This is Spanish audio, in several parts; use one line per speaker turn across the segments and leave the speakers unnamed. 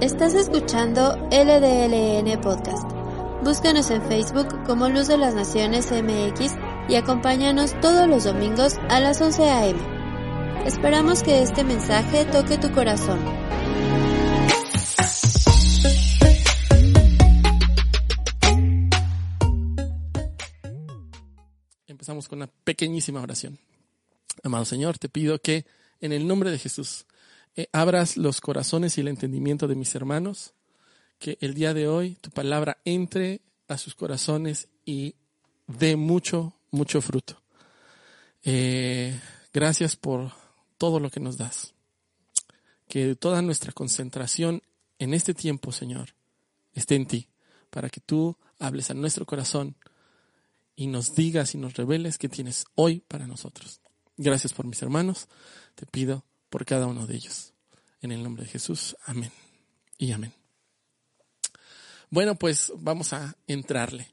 Estás escuchando LDLN Podcast. Búscanos en Facebook como Luz de las Naciones MX y acompáñanos todos los domingos a las 11 a.m. Esperamos que este mensaje toque tu corazón.
Empezamos con una pequeñísima oración. Amado Señor, te pido que en el nombre de Jesús eh, abras los corazones y el entendimiento de mis hermanos, que el día de hoy tu palabra entre a sus corazones y dé mucho, mucho fruto. Eh, gracias por todo lo que nos das. Que toda nuestra concentración en este tiempo, Señor, esté en ti, para que tú hables a nuestro corazón y nos digas y nos reveles qué tienes hoy para nosotros. Gracias por mis hermanos. Te pido por cada uno de ellos. En el nombre de Jesús. Amén. Y amén. Bueno, pues vamos a entrarle.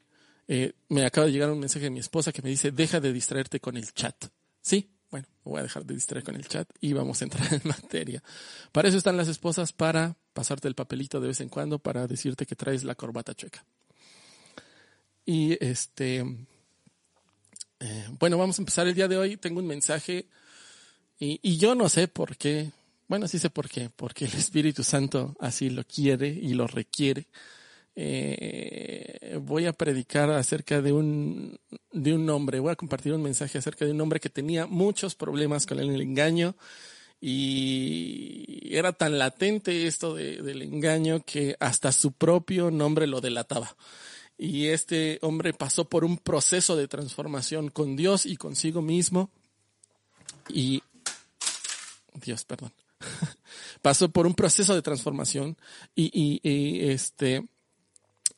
Eh, me acaba de llegar un mensaje de mi esposa que me dice, deja de distraerte con el chat. Sí, bueno, voy a dejar de distraer con el chat y vamos a entrar en materia. Para eso están las esposas, para pasarte el papelito de vez en cuando, para decirte que traes la corbata chueca. Y este, eh, bueno, vamos a empezar el día de hoy. Tengo un mensaje y, yo no sé por qué. Bueno, sí sé por qué. Porque el Espíritu Santo así lo quiere y lo requiere. Eh, voy a predicar acerca de un, de un hombre. Voy a compartir un mensaje acerca de un hombre que tenía muchos problemas con el engaño y era tan latente esto de, del engaño que hasta su propio nombre lo delataba y este hombre pasó por un proceso de transformación con Dios y consigo mismo y Dios, perdón. pasó por un proceso de transformación y, este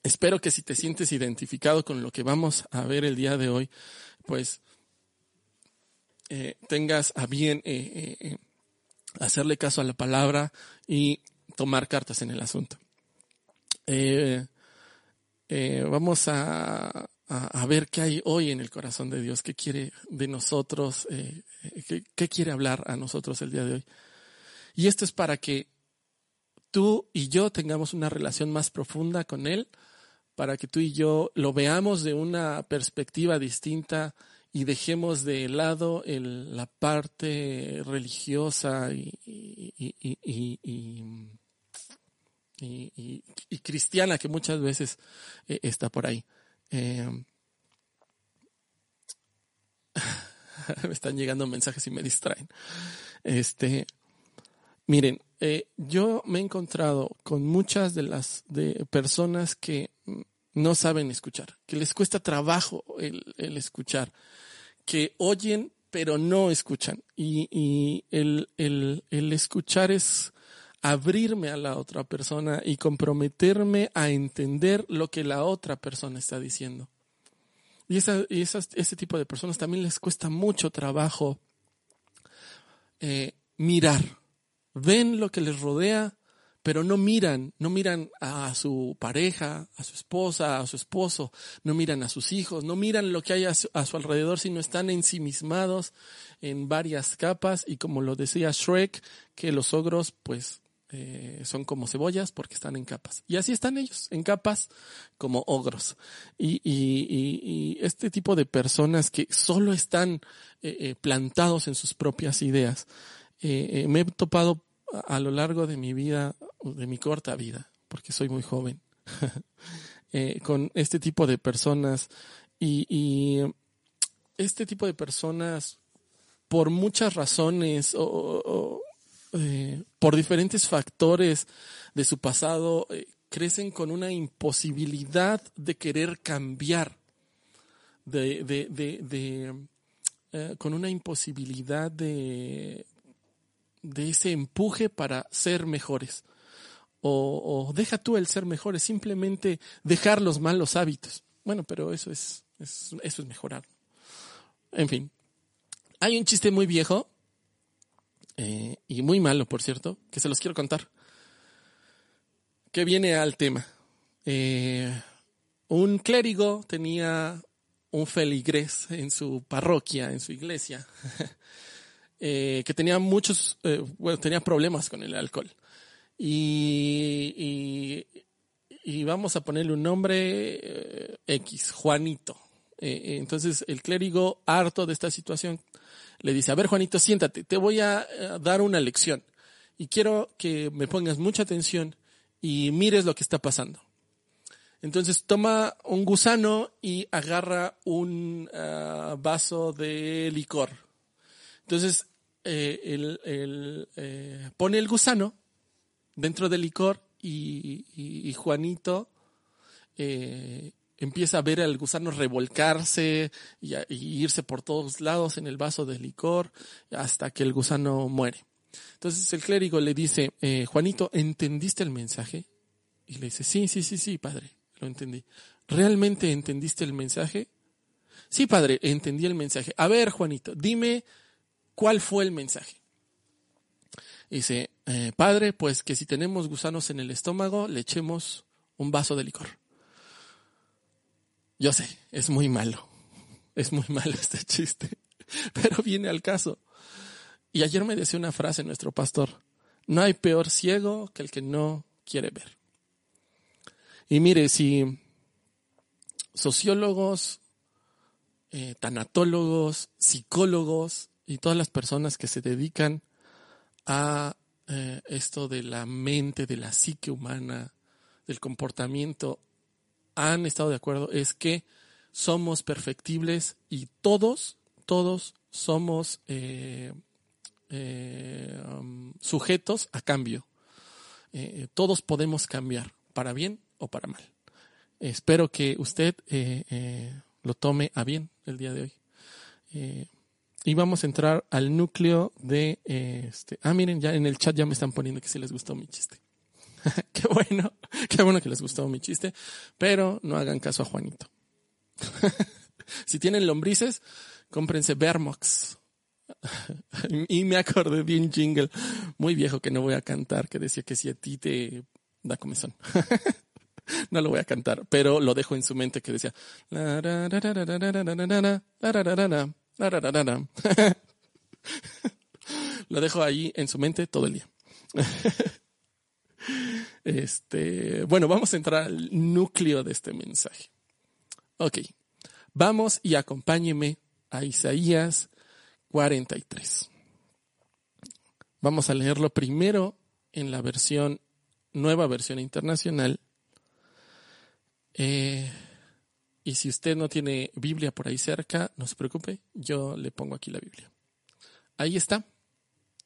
espero que si te sientes identificado con lo que vamos a ver el día de hoy, pues eh, tengas a bien eh, eh, hacerle caso a la palabra y tomar cartas en el asunto. Vamos a, a, ver qué hay hoy en el corazón de Dios, qué quiere de nosotros, eh, qué, qué quiere hablar a nosotros el día de hoy. Y esto es para que tú y yo tengamos una relación más profunda con Él, para que tú y yo lo veamos de una perspectiva distinta y dejemos de lado la parte religiosa y, y cristiana que muchas veces eh, está por ahí. Eh, me están llegando mensajes y me distraen. Este, miren, eh, yo me he encontrado con muchas de las de personas que no saben escuchar, que les cuesta trabajo el, escuchar, que oyen pero no escuchan. Y, y el, el, el escuchar es abrirme a la otra persona y comprometerme a entender lo que la otra persona está diciendo. Y, esa, y esas, ese tipo de personas también les cuesta mucho trabajo eh, mirar. Ven lo que les rodea, pero no miran, no miran a su pareja, a su esposa, a su esposo, no miran a sus hijos, no miran lo que hay a su, a su alrededor, sino están ensimismados en varias capas y como lo decía Shrek, que los ogros pues eh, son como cebollas porque están en capas. Y así están ellos, en capas como ogros. Y, y, este tipo de personas que solo están eh, eh, plantados en sus propias ideas, eh, me he topado a, lo largo de mi vida, de mi corta vida, porque soy muy joven, con este tipo de personas. Y, este tipo de personas, por muchas razones o eh, por diferentes factores de su pasado, eh, crecen con una imposibilidad de querer cambiar, de, de, de, de eh, con una imposibilidad de, de ese empuje para ser mejores. O, deja tú el ser mejores, simplemente dejar los malos hábitos. Bueno, pero eso es, eso es mejorar. En fin, hay un chiste muy viejo eh, y muy malo, por cierto, que se los quiero contar, que viene al tema. Eh, un clérigo tenía un feligres en su parroquia, en su iglesia, eh, que tenía muchos, bueno, tenía problemas con el alcohol. Y, y, vamos a ponerle un nombre eh, X, Juanito. Entonces el clérigo, harto de esta situación, le dice, a ver Juanito, siéntate, te voy a dar una lección. Y quiero que me pongas mucha atención y mires lo que está pasando. Entonces toma un gusano y agarra un ah, vaso de licor. Entonces eh, eh, pone el gusano dentro del licor y, Juanito eh, empieza a ver al gusano revolcarse y, irse por todos lados en el vaso de licor hasta que el gusano muere. Entonces el clérigo le dice, Juanito, ¿entendiste el mensaje? Y le dice, sí, sí, sí, sí, padre lo entendí. ¿Realmente entendiste el mensaje? Sí, padre, entendí el mensaje. A ver, Juanito, dime cuál fue el mensaje. Dice, eh, padre, pues que si tenemos gusanos en el estómago, le echemos un vaso de licor. Yo sé, es muy malo. Es muy malo este chiste. Pero viene al caso. Y ayer me decía una frase nuestro pastor. No hay peor ciego que el que no quiere ver. Y mire, si sociólogos, eh, tanatólogos, psicólogos y todas las personas que se dedican a eh, esto de la mente, de la psique humana, del comportamiento, han estado de acuerdo, es que somos perfectibles y todos, todos somos eh, um, sujetos a cambio. todos podemos cambiar, para bien o para mal. Espero que usted eh, eh, lo tome a bien el día de hoy. Eh, y vamos a entrar al núcleo de este. Ah, miren, ya en el chat ya me están poniendo que sí les gustó mi chiste. Qué bueno, qué bueno que les gustó mi chiste, pero no hagan caso a Juanito. si tienen lombrices, cómprense Vermox. y me acordé de un jingle muy viejo que no voy a cantar que decía que si a ti te da comezón. no lo voy a cantar, pero lo dejo en su mente que decía. lo dejo ahí en su mente todo el día. Este, bueno, vamos a entrar al núcleo de este mensaje. Ok, vamos y acompáñeme a Isaías 43. Vamos a leerlo primero en la versión, nueva versión internacional, eh, y si usted no tiene Biblia por ahí cerca, no se preocupe, yo le pongo aquí la Biblia. Ahí está.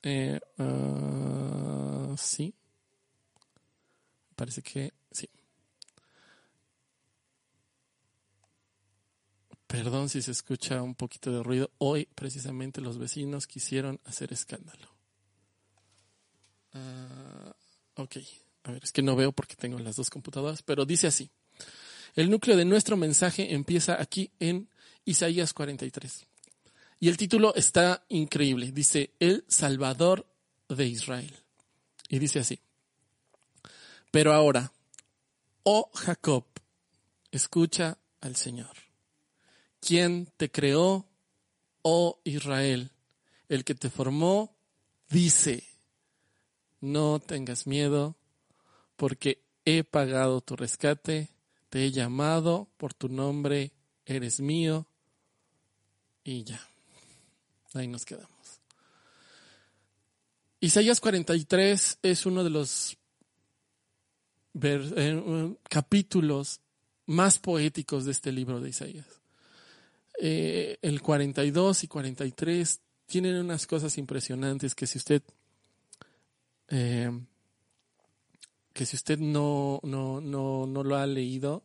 Eh, ah, sí. Parece que sí. Perdón si se escucha un poquito de ruido. Hoy precisamente los vecinos quisieron hacer escándalo. Ah, ok. A ver, es que no veo porque tengo las dos computadoras, pero dice así. El núcleo de nuestro mensaje empieza aquí en Isaías 43. Y el título está increíble. Dice, El Salvador de Israel. Y dice así. Pero ahora, oh Jacob, escucha al Señor. ¿Quién te creó, oh Israel? El que te formó, dice, no tengas miedo, porque he pagado tu rescate te he llamado por tu nombre, eres mío y ya. Ahí nos quedamos. Isaías 43 es uno de los eh, capítulos más poéticos de este libro de Isaías. Eh, el 42 y 43 tienen unas cosas impresionantes que si usted eh, que si usted no, no, no, no lo ha leído,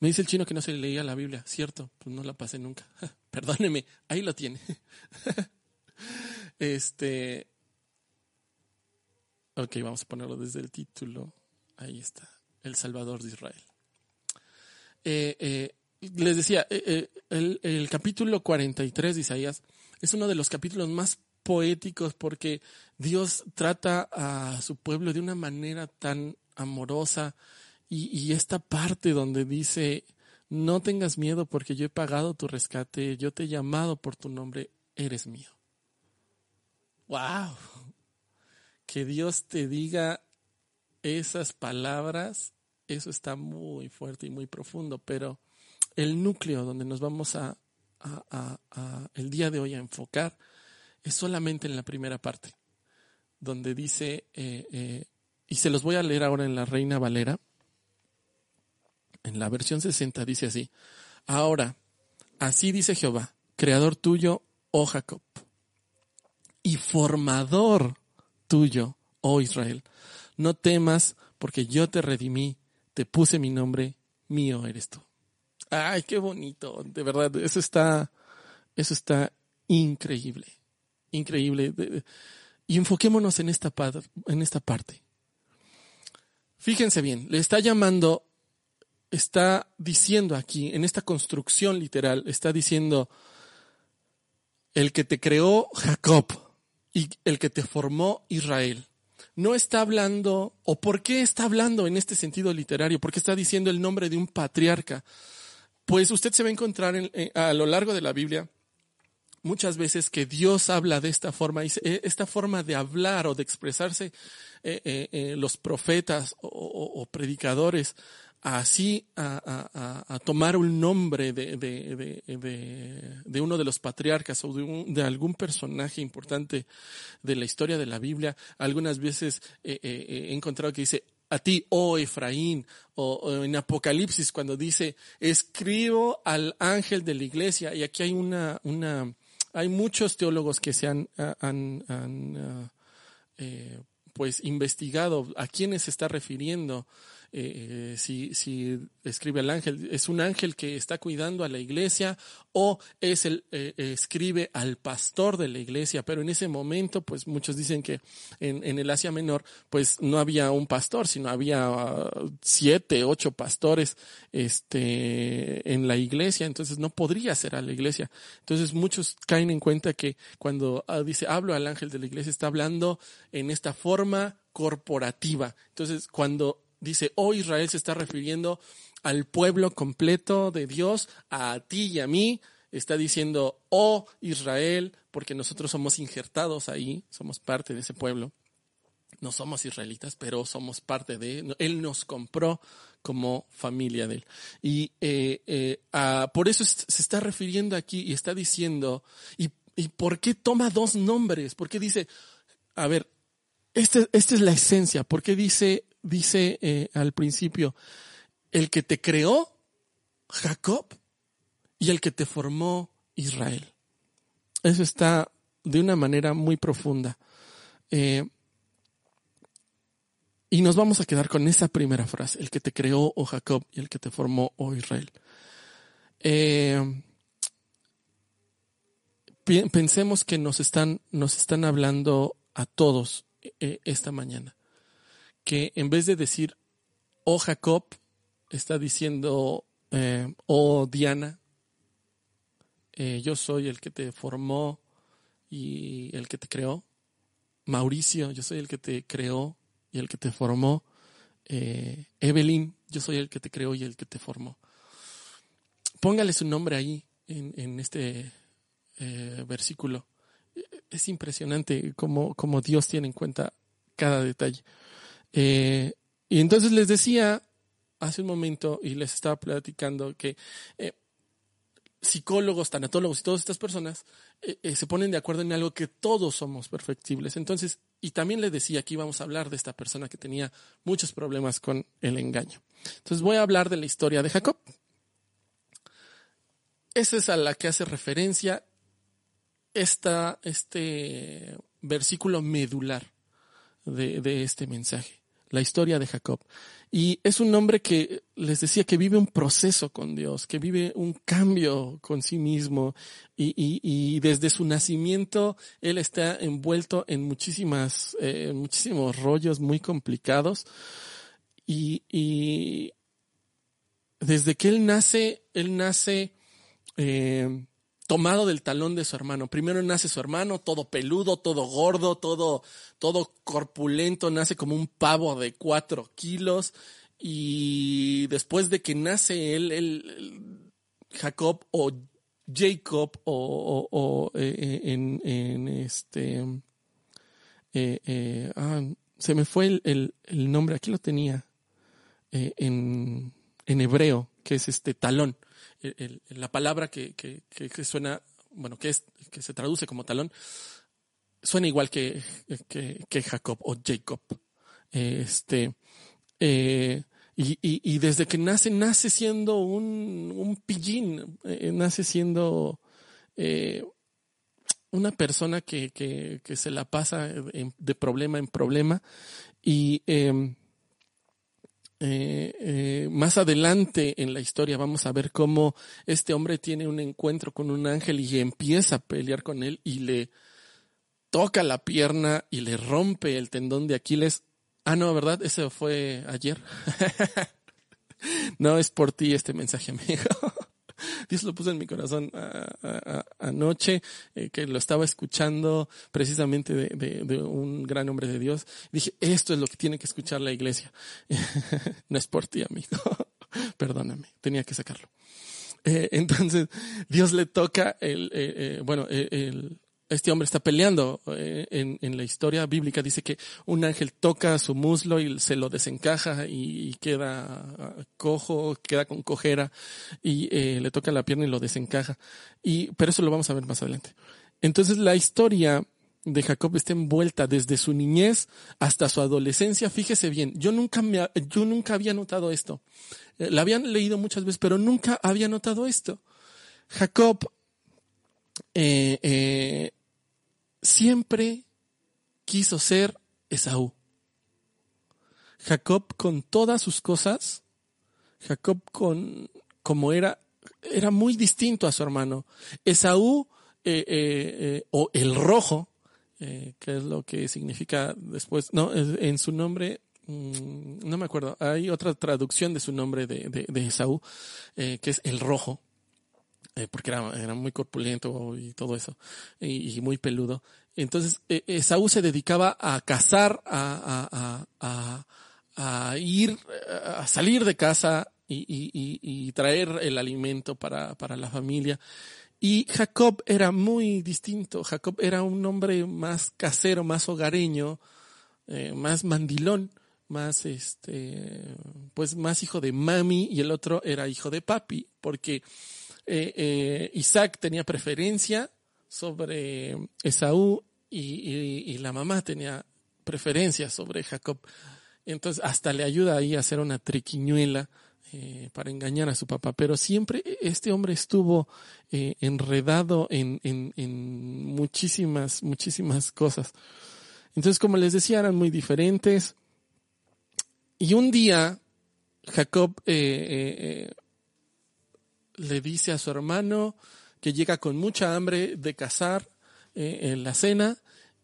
me dice el chino que no se leía la Biblia, cierto, pues no la pasé nunca. Perdóneme, ahí lo tiene. este, Ok, vamos a ponerlo desde el título. Ahí está, El Salvador de Israel. Eh, eh, les decía, eh, el, el, capítulo 43 de Isaías es uno de los capítulos más poéticos porque Dios trata a su pueblo de una manera tan amorosa y, y esta parte donde dice, no tengas miedo porque yo he pagado tu rescate, yo te he llamado por tu nombre, eres mío. ¡Wow! Que Dios te diga esas palabras, eso está muy fuerte y muy profundo, pero el núcleo donde nos vamos a, el día de hoy a enfocar es solamente en la primera parte, donde dice, eh, eh, y se los voy a leer ahora en la Reina Valera, en la versión 60 dice así, ahora, así dice Jehová, creador tuyo, oh Jacob, y formador tuyo, oh Israel, no temas porque yo te redimí, te puse mi nombre, mío eres tú. Ay, qué bonito, de verdad, eso está, eso está increíble, increíble. Y enfoquémonos en esta, en esta parte. Fíjense bien, le está llamando está diciendo aquí, en esta construcción literal, está diciendo, el que te creó Jacob y el que te formó Israel. No está hablando, o por qué está hablando en este sentido literario, porque está diciendo el nombre de un patriarca. Pues usted se va a encontrar a lo largo de la Biblia muchas veces que Dios habla de esta forma, eh, esta forma de hablar o de expresarse eh, eh, los profetas o predicadores así a, tomar un nombre de, de, uno de los patriarcas o de, algún personaje importante de la historia de la Biblia. Algunas veces eh, eh, he encontrado que dice, a ti, oh Efraín, o, en Apocalipsis cuando dice, escribo al ángel de la iglesia, y aquí hay una, una hay muchos teólogos que se han, han, eh, pues investigado a quiénes se está refiriendo eh, si, si escribe el ángel, es un ángel que está cuidando a la iglesia o es el, eh, escribe al pastor de la iglesia, pero en ese momento, pues muchos dicen que en, el Asia Menor, pues no había un pastor, sino había uh, siete, ocho pastores, este, en la iglesia, entonces no podría ser a la iglesia. Entonces muchos caen en cuenta que cuando uh, dice hablo al ángel de la iglesia, está hablando en esta forma corporativa. Entonces, cuando dice, oh Israel se está refiriendo al pueblo completo de Dios, a ti y a mí. Está diciendo, oh Israel, porque nosotros somos injertados ahí, somos parte de ese pueblo. No somos israelitas, pero somos parte de él. nos compró como familia de él. Y eh, eh, por eso se está refiriendo aquí y está diciendo, ¿y, ¿y por qué toma dos nombres? ¿Por qué dice, a ver, esta, esta es la esencia, ¿por qué dice dice eh, al principio, el que te creó, Jacob, y el que te formó, Israel. Eso está de una manera muy profunda. Eh, y nos vamos a quedar con esa primera frase, el que te creó, oh Jacob, y el que te formó, oh Israel. Eh, pensemos que nos están, nos están hablando a todos esta mañana que en vez de decir, oh Jacob, está diciendo, eh, oh Diana, eh, yo soy el que te formó y el que te creó. Mauricio, yo soy el que te creó y el que te formó. Eh, Evelyn, yo soy el que te creó y el que te formó. Póngale su nombre ahí en, este versículo. Es impresionante cómo, cómo Dios tiene en cuenta cada detalle. Eh, y entonces les decía hace un momento y les estaba platicando que eh, psicólogos, tanatólogos y todas estas personas eh, se ponen de acuerdo en algo que todos somos perfectibles. Entonces, y también les decía que íbamos a hablar de esta persona que tenía muchos problemas con el engaño. Entonces voy a hablar de la historia de Jacob. Esa es a la que hace referencia esta, este versículo medular de, de este mensaje la historia de Jacob. Y es un hombre que les decía que vive un proceso con Dios, que vive un cambio con sí mismo y, y, desde su nacimiento él está envuelto en muchísimas, eh, muchísimos rollos muy complicados y, y, desde que él nace, él nace eh, tomado del talón de su hermano. Primero nace su hermano, todo peludo, todo gordo, todo, todo corpulento, nace como un pavo de cuatro kilos. Y después de que nace él, Jacob o Jacob o, o, eh, eh, en, en, este eh, ah, se me fue el, el, nombre, aquí lo tenía en, en hebreo, que es este talón la palabra que, que, que, suena, bueno, que, es, que se traduce como talón, suena igual que, que, Jacob o Jacob. Este, eh, y, y, desde que nace, nace siendo un, un pillín, eh, nace siendo eh, una persona que, que, que, se la pasa de problema en problema y em, eh, eh, más adelante en la historia vamos a ver cómo este hombre tiene un encuentro con un ángel y empieza a pelear con él y le toca la pierna y le rompe el tendón de Aquiles. Ah, no, ¿verdad? Ese fue ayer. no es por ti este mensaje, amigo. Dios lo puso en mi corazón anoche, eh, que lo estaba escuchando precisamente de, un gran hombre de Dios. Dije, esto es lo que tiene que escuchar la iglesia. no es por ti, amigo. Perdóname, tenía que sacarlo. Eh, entonces, Dios le toca el, eh, bueno, el, este hombre está peleando. Eh, en, en, la historia bíblica dice que un ángel toca su muslo y se lo desencaja y, queda ah, cojo, queda con cojera y eh, le toca la pierna y lo desencaja. Y, pero eso lo vamos a ver más adelante. Entonces la historia de Jacob está envuelta desde su niñez hasta su adolescencia. Fíjese bien, yo nunca, me, yo nunca había notado esto. Eh, la habían leído muchas veces, pero nunca había notado esto. Jacob siempre quiso ser Esaú. Jacob con todas sus cosas, Jacob con como era, era muy distinto a su hermano. Esaú eh, eh, eh, o el rojo, que es lo que significa después, no, en su nombre, mm, no me acuerdo, hay otra traducción de su nombre de, de, de Esaú, que es el rojo. Eh, porque era, era, muy corpulento y todo eso, y, muy peludo. Entonces, eh, Saúl se dedicaba a cazar, a, a, a, a, ir, a salir de casa y, y, y traer el alimento para, para la familia. Y Jacob era muy distinto. Jacob era un hombre más casero, más hogareño, eh, más mandilón, más este, pues más hijo de mami y el otro era hijo de papi, porque eh, eh, Isaac tenía preferencia sobre Esaú y, la mamá tenía preferencia sobre Jacob. Entonces hasta le ayuda ahí a hacer una triquiñuela eh, para engañar a su papá. Pero siempre este hombre estuvo enredado en, en, muchísimas, muchísimas cosas. Entonces, como les decía, eran muy diferentes. Y un día, Jacob le dice a su hermano que llega con mucha hambre de cazar eh, en la cena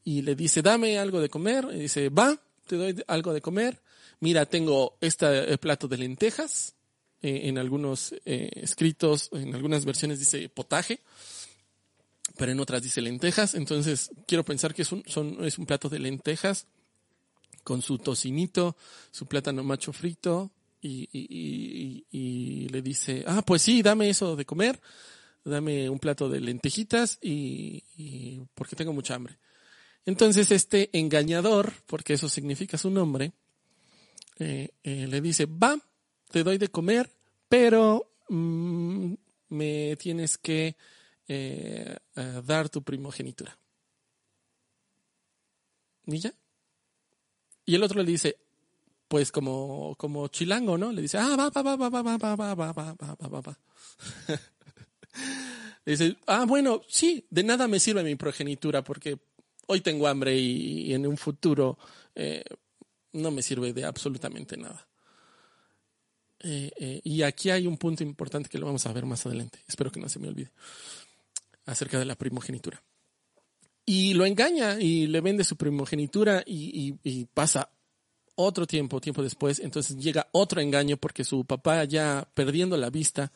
y le dice, dame algo de comer. Y dice, va, te doy algo de comer. Mira, tengo este plato de lentejas. Eh, en algunos escritos, en algunas versiones dice potaje, pero en otras dice lentejas. Entonces, quiero pensar que es un, es un plato de lentejas con su tocinito, su plátano macho frito, y, le dice, ah, pues sí, dame eso de comer, dame un plato de lentejitas y, porque tengo mucha hambre. Entonces este engañador, porque eso significa su nombre, eh, eh, le dice, va, te doy de comer, pero mm, me tienes que eh, dar tu primogenitura. ¿Y ya? Y el otro le dice, pues como, como chilango, ¿no? Le dice, ah, va, va, va, va, va, va, va, va, va, va, va, va, va. Le dice, ah, bueno, sí, de nada me sirve mi progenitura porque hoy tengo hambre y, en un futuro eh, no me sirve de absolutamente nada. Eh, eh, y aquí hay un punto importante que lo vamos a ver más adelante. Espero que no se me olvide. Acerca de la primogenitura. Y lo engaña y le vende su primogenitura y, pasa otro tiempo, tiempo después. Entonces llega otro engaño porque su papá ya perdiendo la vista.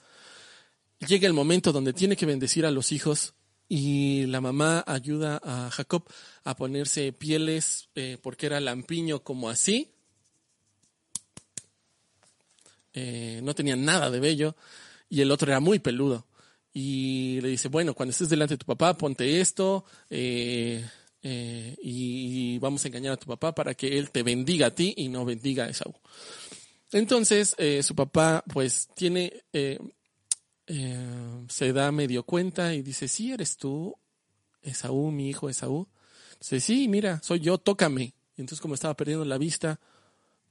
Llega el momento donde tiene que bendecir a los hijos y la mamá ayuda a Jacob a ponerse pieles eh, porque era lampiño como así eh, no tenía nada de bello y el otro era muy peludo. Y le dice, bueno, cuando estés delante de tu papá, ponte esto eh, eh, y vamos a engañar a tu papá para que él te bendiga a ti y no bendiga a Esaú. Entonces, su papá pues tiene, se da medio cuenta y dice, sí, eres tú, Esaú, mi hijo Esaú. Dice, sí, mira, soy yo, tócame. Y entonces como estaba perdiendo la vista,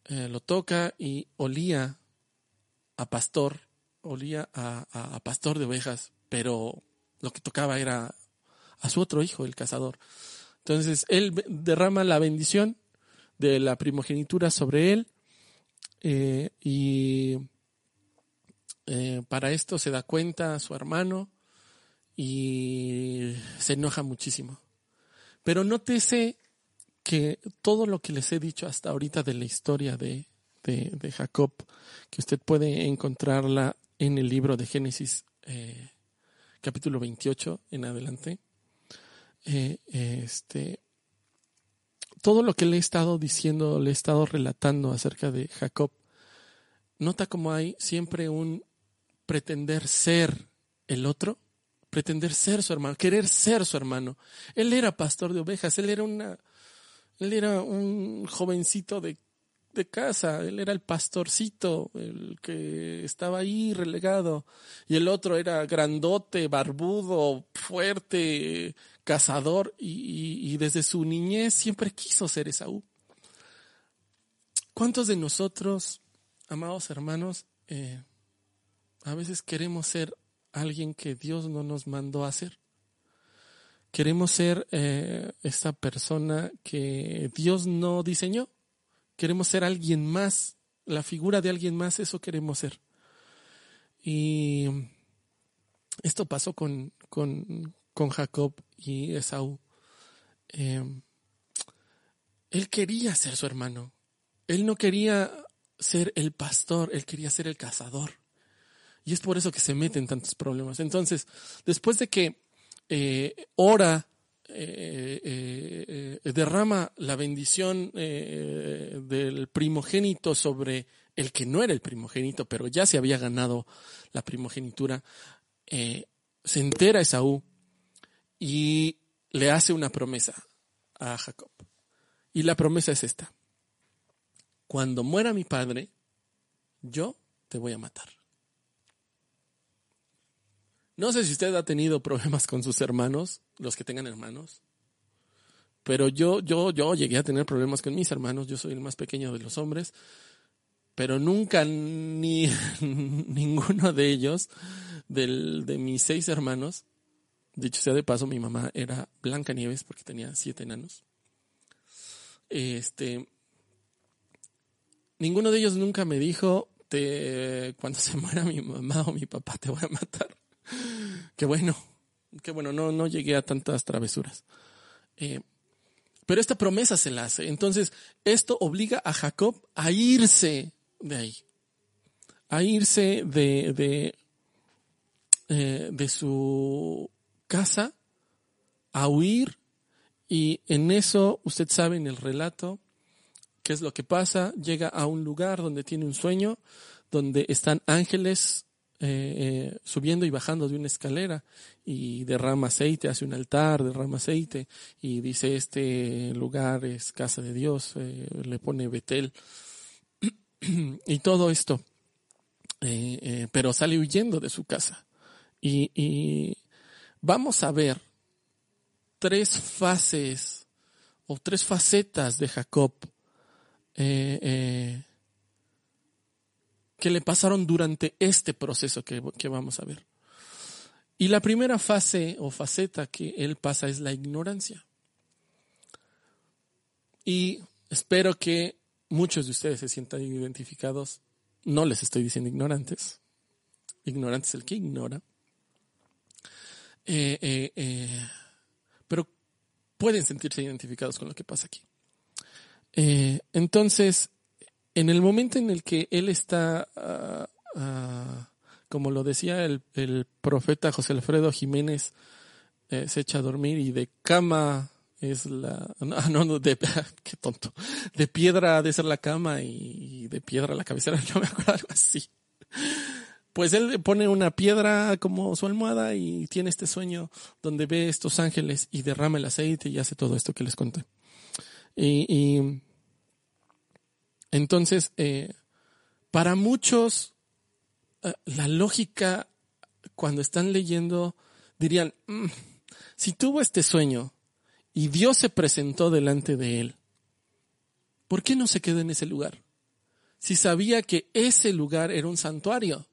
lo toca y olía a pastor, olía a, pastor de ovejas, pero lo que tocaba era a su otro hijo, el cazador. Entonces él derrama la bendición de la primogenitura sobre él eh, y eh, para esto se da cuenta a su hermano y se enoja muchísimo. Pero nótese que todo lo que les he dicho hasta ahorita de la historia de, de, Jacob, que usted puede encontrarla en el libro de Génesis eh, capítulo 28 en adelante. Eh, este, todo lo que le he estado diciendo, le he estado relatando acerca de Jacob, nota como hay siempre un pretender ser el otro, pretender ser su hermano, querer ser su hermano. Él era pastor de ovejas, él era una, él era un jovencito de de casa, él era el pastorcito, el que estaba ahí relegado, y el otro era grandote, barbudo, fuerte, cazador, y, desde su niñez siempre quiso ser Esaú. ¿Cuántos de nosotros, amados hermanos, eh, a veces queremos ser alguien que Dios no nos mandó a ser? Queremos ser eh, esta persona que Dios no diseñó Queremos ser alguien más, la figura de alguien más, eso queremos ser. Y esto pasó con, con, Jacob y Esaú. Em, él quería ser su hermano. Él no quería ser el pastor, él quería ser el cazador. Y es por eso que se mete en tantos problemas. Entonces, después de que eh, ora eh, eh, eh, derrama la bendición del primogénito sobre el que no era el primogénito, pero ya se había ganado la primogenitura, se entera Esaú y le hace una promesa a Jacob. Y la promesa es esta. Cuando muera mi padre, yo te voy a matar. No sé si usted ha tenido problemas con sus hermanos, los que tengan hermanos, pero yo, yo, yo llegué a tener problemas con mis hermanos. Yo soy el más pequeño de los hombres, pero nunca ni ninguno de ellos, del, de mis seis hermanos, dicho sea de paso, mi mamá era Blanca Nieves porque tenía siete enanos. Este, ninguno de ellos nunca me dijo, te, cuando se muera mi mamá o mi papá te voy a matar. Qué bueno, qué bueno, no, no llegué a tantas travesuras. Eh, pero esta promesa se la hace. Entonces, esto obliga a Jacob a irse de ahí, a irse de, de, eh, de su casa, a huir. Y en eso, usted sabe en el relato, qué es lo que pasa. Llega a un lugar donde tiene un sueño, donde están ángeles eh, eh, subiendo y bajando de una escalera y derrama aceite, hace un altar, derrama aceite y dice este lugar es casa de Dios, eh, le pone Betel y todo esto, pero sale huyendo de su casa. Y, vamos a ver tres fases o tres facetas de Jacob que le pasaron durante este proceso que, vamos a ver. Y la primera fase o faceta que él pasa es la ignorancia. Y espero que muchos de ustedes se sientan identificados. No les estoy diciendo ignorantes. Ignorante es el que ignora. Eh, eh, eh, pero pueden sentirse identificados con lo que pasa aquí. entonces, en el momento en el que él está, ah, ah, como lo decía el, profeta José Alfredo Jiménez, se echa a dormir y de cama es la, no, no, de, qué tonto, de piedra ha de ser la cama y de piedra la cabecera, no me acuerdo algo así. Pues él pone una piedra como su almohada y tiene este sueño donde ve estos ángeles y derrama el aceite y hace todo esto que les conté. Y, entonces, eh, para muchos, eh, la lógica cuando están leyendo dirían, mm, si tuvo este sueño y Dios se presentó delante de él, ¿por qué no se quedó en ese lugar? Si sabía que ese lugar era un santuario.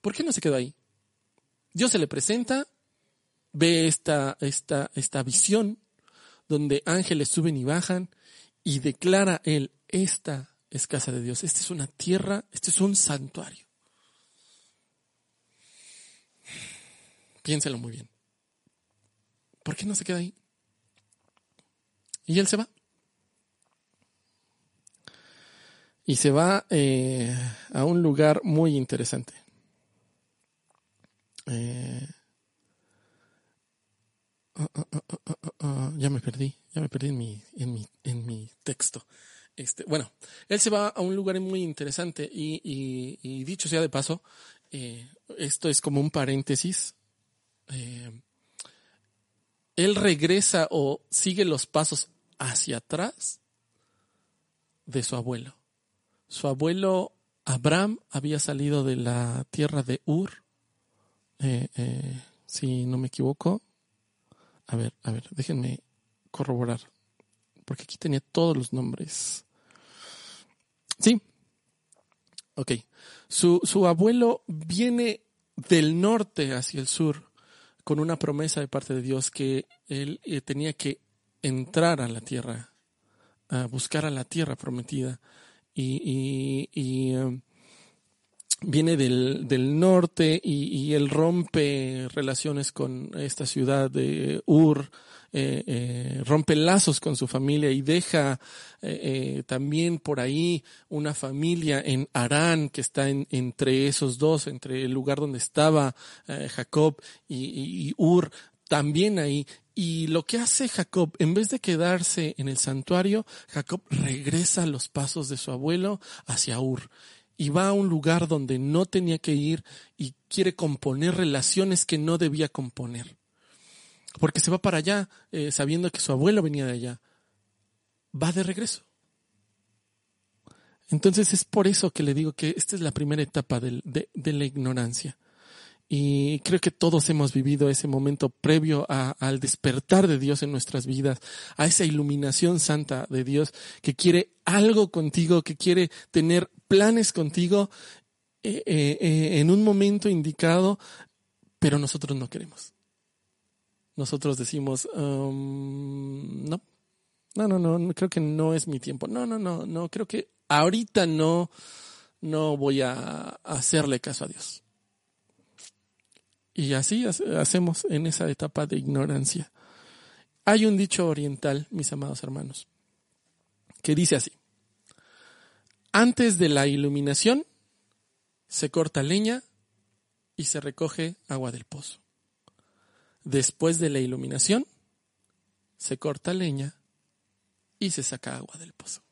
¿Por qué no se quedó ahí? Dios se le presenta, ve esta, esta, esta visión donde ángeles suben y bajan y declara él, esta es casa de Dios, esta es una tierra, este es un santuario. Piénselo muy bien. ¿Por qué no se queda ahí? Y él se va. Y se va eh, a un lugar muy interesante. Eh, ya me perdí, ya me perdí en mi, en mi, en mi texto. Este, bueno, él se va a un lugar muy interesante y, dicho sea de paso, eh, esto es como un paréntesis. Eh, él regresa o sigue los pasos hacia atrás de su abuelo. Su abuelo Abraham había salido de la tierra de Ur eh, si no me equivoco. A ver, a ver, déjenme corroborar. Porque aquí tenía todos los nombres. Sí. Ok. Su, su abuelo viene del norte hacia el sur con una promesa de parte de Dios que él eh, tenía que entrar a la tierra, a buscar a la tierra prometida. Y, y, um, viene del, del norte y, él rompe relaciones con esta ciudad de Ur, eh, eh, rompe lazos con su familia y deja eh, también por ahí una familia en Arán que está entre esos dos, entre el lugar donde estaba Jacob y, y Ur, también ahí. Y lo que hace Jacob, en vez de quedarse en el santuario, Jacob regresa a los pasos de su abuelo hacia Ur y va a un lugar donde no tenía que ir y quiere componer relaciones que no debía componer. Porque se va para allá eh, sabiendo que su abuelo venía de allá. Va de regreso. Entonces es por eso que le digo que esta es la primera etapa de, de, la ignorancia. Y creo que todos hemos vivido ese momento previo al despertar de Dios en nuestras vidas, a esa iluminación santa de Dios que quiere algo contigo, que quiere tener planes contigo eh, eh, eh, en un momento indicado, pero nosotros no queremos. Nosotros decimos, um, no, no, no, no, creo que no es mi tiempo. No, no, no, no, creo que ahorita no, no voy a hacerle caso a Dios. Y así hacemos en esa etapa de ignorancia. Hay un dicho oriental, mis amados hermanos, que dice así. Antes de la iluminación se corta leña y se recoge agua del pozo. Después de la iluminación se corta leña y se saca agua del pozo.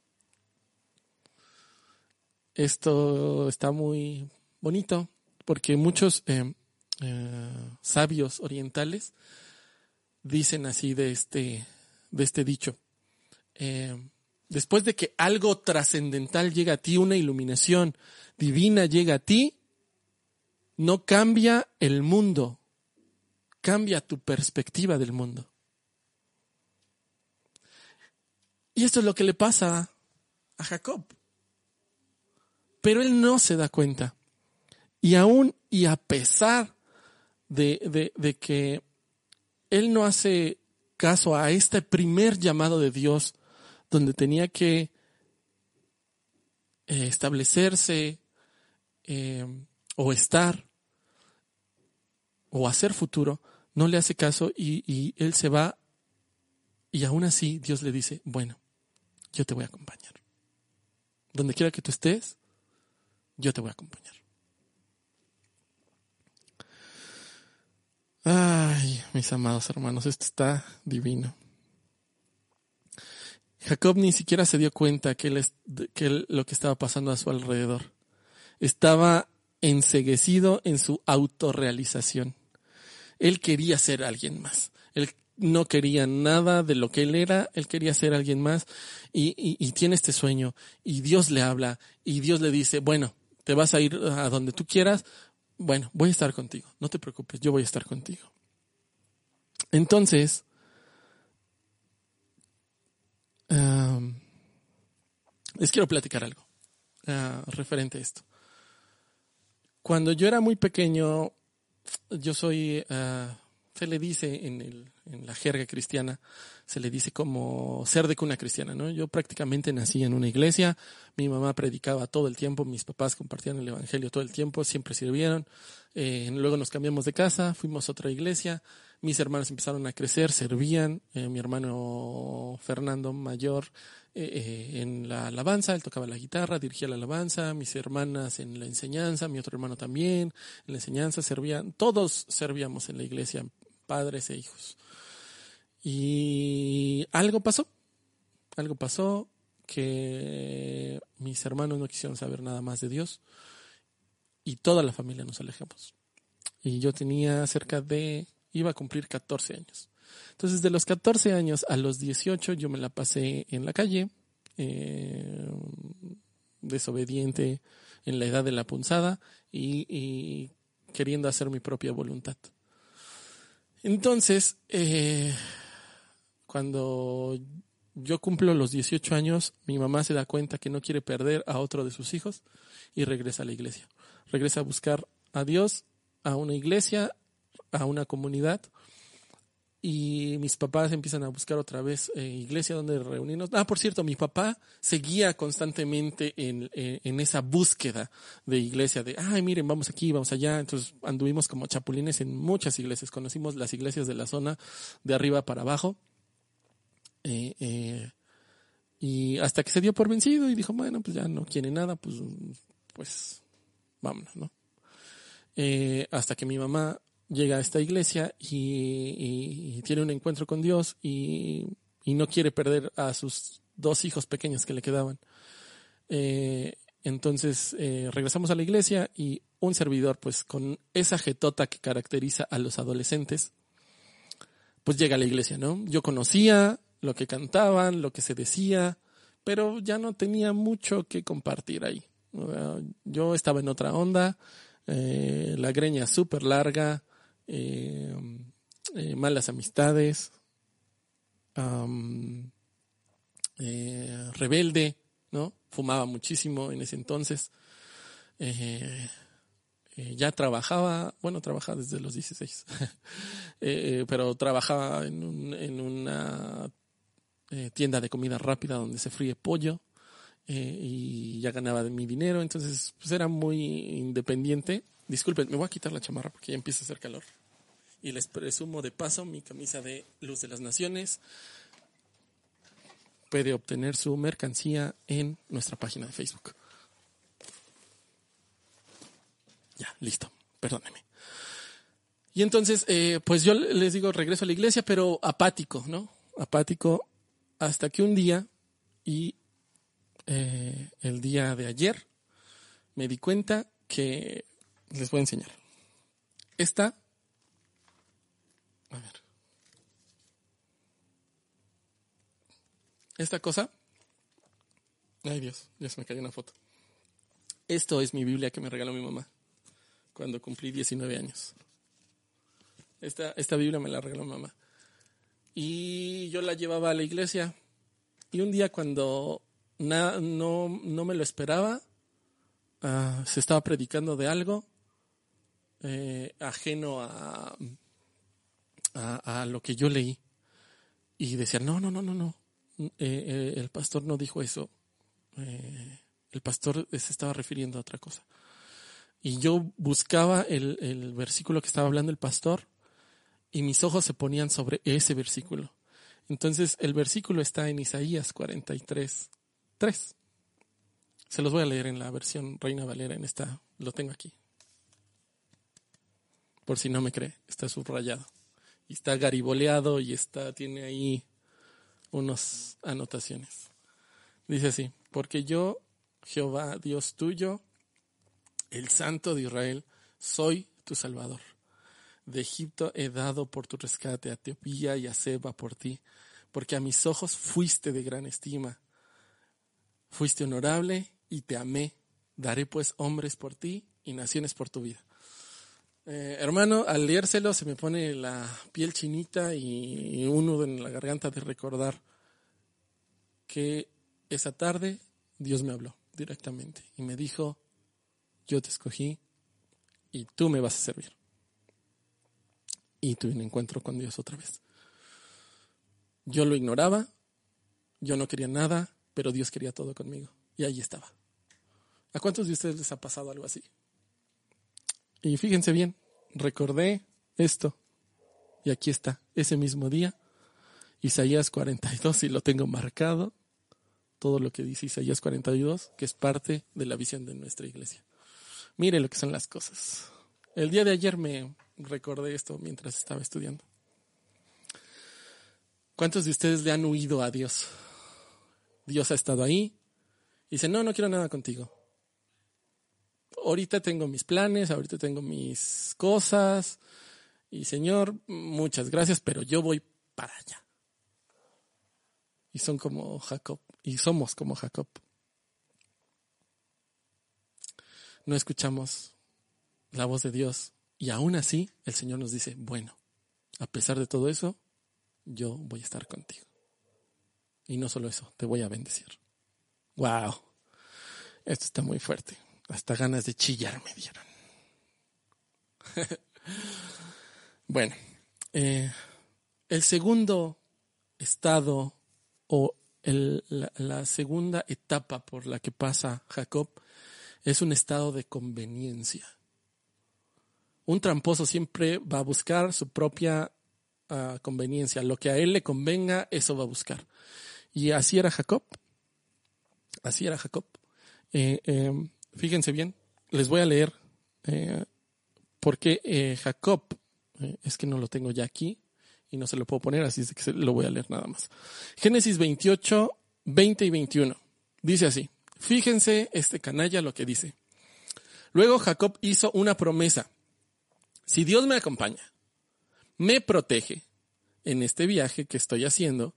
Esto está muy bonito porque muchos eh, eh, sabios orientales dicen así de este, de este dicho. Eh, después de que algo trascendental llega a ti, una iluminación divina llega a ti, no cambia el mundo, cambia tu perspectiva del mundo. Y esto es lo que le pasa a Jacob. Pero él no se da cuenta. Y aún y a pesar de, de que él no hace caso a este primer llamado de Dios donde tenía que eh, establecerse eh, o estar o hacer futuro, no le hace caso y, y él se va y aún así Dios le dice, bueno, yo te voy a acompañar. Donde quiera que tú estés, yo te voy a acompañar. Ay, mis amados hermanos, esto está divino. Jacob ni siquiera se dio cuenta que, lo que estaba pasando a su alrededor. Estaba enseguecido en su autorrealización. Él quería ser alguien más. Él no quería nada de lo que él era, él quería ser alguien más y, y, tiene este sueño y Dios le habla y Dios le dice, bueno, te vas a ir a donde tú quieras, bueno, voy a estar contigo, no te preocupes, yo voy a estar contigo. Entonces, les quiero platicar algo ah, referente a esto. Cuando yo era muy pequeño, yo soy, uh, se le dice en, el, en la jerga cristiana, se le dice como ser de cuna cristiana, ¿no? Yo prácticamente nací en una iglesia, mi mamá predicaba todo el tiempo, mis papás compartían el evangelio todo el tiempo, siempre sirvieron. Eh, luego nos cambiamos de casa, fuimos a otra iglesia, mis hermanos empezaron a crecer, servían, eh, mi hermano Fernando mayor eh, en la alabanza, él tocaba la guitarra, dirigía la alabanza, mis hermanas en la enseñanza, mi otro hermano también en la enseñanza, servían, todos servíamos en la iglesia, padres e hijos. Y algo pasó, algo pasó que mis hermanos no quisieron saber nada más de Dios y toda la familia nos alejamos. Y yo tenía cerca de, iba a cumplir 14 años. Entonces, de los 14 años a los 18 yo me la pasé en la calle, eh, desobediente en la edad de la punzada y, queriendo hacer mi propia voluntad. Entonces, eh, cuando yo cumplo los 18 años, mi mamá se da cuenta que no quiere perder a otro de sus hijos y regresa a la iglesia. Regresa a buscar a Dios, a una iglesia, a una comunidad y mis papás empiezan a buscar otra vez eh, iglesia donde reunirnos. Ah, por cierto, mi papá seguía constantemente en, en, esa búsqueda de iglesia, de, ay, miren, vamos aquí, vamos allá. Entonces anduvimos como chapulines en muchas iglesias. Conocimos las iglesias de la zona de arriba para abajo. Eh, eh, y hasta que se dio por vencido y dijo, bueno, pues ya no quiere nada, pues, pues, vámonos, ¿no? hasta que mi mamá llega a esta iglesia y, tiene un encuentro con Dios y, no quiere perder a sus dos hijos pequeños que le quedaban. Eh, entonces eh, regresamos a la iglesia y un servidor, pues con esa jetota que caracteriza a los adolescentes, pues llega a la iglesia, ¿no? Yo conocía lo que cantaban, lo que se decía, pero ya no tenía mucho que compartir ahí. Yo estaba en otra onda, eh, la greña súper larga, eh, eh, malas amistades, eh, rebelde, ¿no? Fumaba muchísimo en ese entonces. ya trabajaba, bueno, trabajaba desde los 16, pero trabajaba en, en una tienda de comida rápida donde se fríe pollo. y ya ganaba mi dinero, entonces pues era muy independiente. Disculpen, me voy a quitar la chamarra porque ya empieza a hacer calor y les presumo de paso mi camisa de Luz de las Naciones. Puede obtener su mercancía en nuestra página de Facebook. Ya, listo, perdónenme. Y entonces, eh, pues yo les digo, regreso a la iglesia, pero apático, ¿no? Apático hasta que un día, y eh, el día de ayer, me di cuenta que les voy a enseñar. Esta a ver. Esta cosa. Ay Dios, ya se me cayó una foto. Esto es mi Biblia que me regaló mi mamá cuando cumplí 19 años. Esta, esta Biblia me la regaló mi mamá. Y yo la llevaba a la iglesia. Y un día cuando no, no me lo esperaba, ah, se estaba predicando de algo eh, ajeno a, a, lo que yo leí. Y decía, no, no, no, no, no, eh, eh, el pastor no dijo eso. Eh, el pastor se estaba refiriendo a otra cosa. Y yo buscaba el, el versículo que estaba hablando el pastor y mis ojos se ponían sobre ese versículo. Entonces el versículo está en Isaías 43, 3. Se los voy a leer en la versión Reina Valera, en esta, lo tengo aquí. Por si no me cree, está subrayado. Y está gariboleado y está, tiene ahí unas anotaciones. Dice así, porque yo, Jehová, Dios tuyo, el Santo de Israel, soy tu Salvador. De Egipto he dado por tu rescate a Etiopía y a Seba por ti, porque a mis ojos fuiste de gran estima. Fuiste honorable y te amé. Daré pues hombres por ti y naciones por tu vida. Eh, hermano, al leérselo se me pone la piel chinita y un nudo en la garganta de recordar que esa tarde Dios me habló directamente y me dijo, yo te escogí y tú me vas a servir. Y tuve un encuentro con Dios otra vez. Yo lo ignoraba, yo no quería nada, pero Dios quería todo conmigo. Y ahí estaba. ¿A cuántos de ustedes les ha pasado algo así? Y fíjense bien, recordé esto. Y aquí está, ese mismo día, Isaías 42, y lo tengo marcado, todo lo que dice Isaías 42, que es parte de la visión de nuestra iglesia. Mire lo que son las cosas. El día de ayer me recordé esto mientras estaba estudiando. ¿Cuántos de ustedes le han huido a Dios? Dios ha estado ahí y dice, no, no quiero nada contigo ahorita tengo mis planes, ahorita tengo mis cosas. Y Señor, muchas gracias, pero yo voy para allá. Y son como Jacob, y somos como Jacob. No escuchamos la voz de Dios. Y aún así, el Señor nos dice, bueno, a pesar de todo eso, yo voy a estar contigo. Y no solo eso, te voy a bendecir. Wow. Esto está muy fuerte. Hasta ganas de chillar me dieron. bueno, eh, el segundo estado o la, segunda etapa por la que pasa Jacob es un estado de conveniencia. Un tramposo siempre va a buscar su propia ah, conveniencia. Lo que a él le convenga, eso va a buscar. Y así era Jacob. Así era Jacob. Eh, em, fíjense bien, les voy a leer eh, porque eh, Jacob, eh, es que no lo tengo ya aquí y no se lo puedo poner, así es que lo voy a leer nada más. Génesis 28, 20 y 21. Dice así, fíjense este canalla lo que dice. Luego Jacob hizo una promesa. Si Dios me acompaña, me protege en este viaje que estoy haciendo,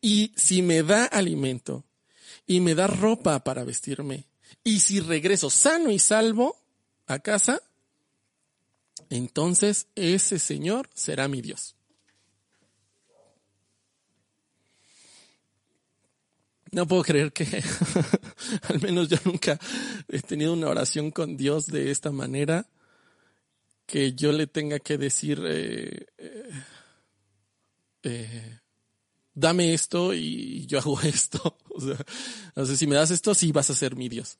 y si me da alimento y me da ropa para vestirme y si regreso sano y salvo a casa, entonces ese Señor será mi Dios. No puedo creer que, al menos yo nunca he tenido una oración con Dios de esta manera, que yo le tenga que decir, eh, eh, eh, dame esto y yo hago esto. O sea, si me das esto, sí vas a ser mi Dios.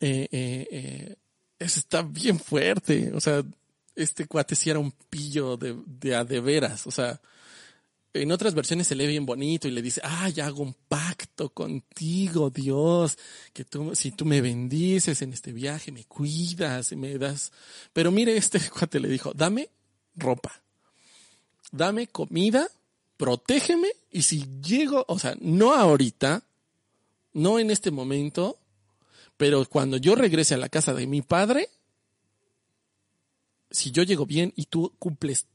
Eh, eh, eh, eso está bien fuerte. O sea, este cuate sí era un pillo de, de a de veras. O sea, en otras versiones se lee bien bonito y le dice, ah, ya hago un pacto contigo, Dios, que tú, si tú me bendices en este viaje, me cuidas y me das. Pero mire, este cuate le dijo, dame ropa dame comida, protégeme y si llego, o sea, no ahorita, no en este momento, pero cuando yo regrese a la casa de mi padre, si yo llego bien y tú cumples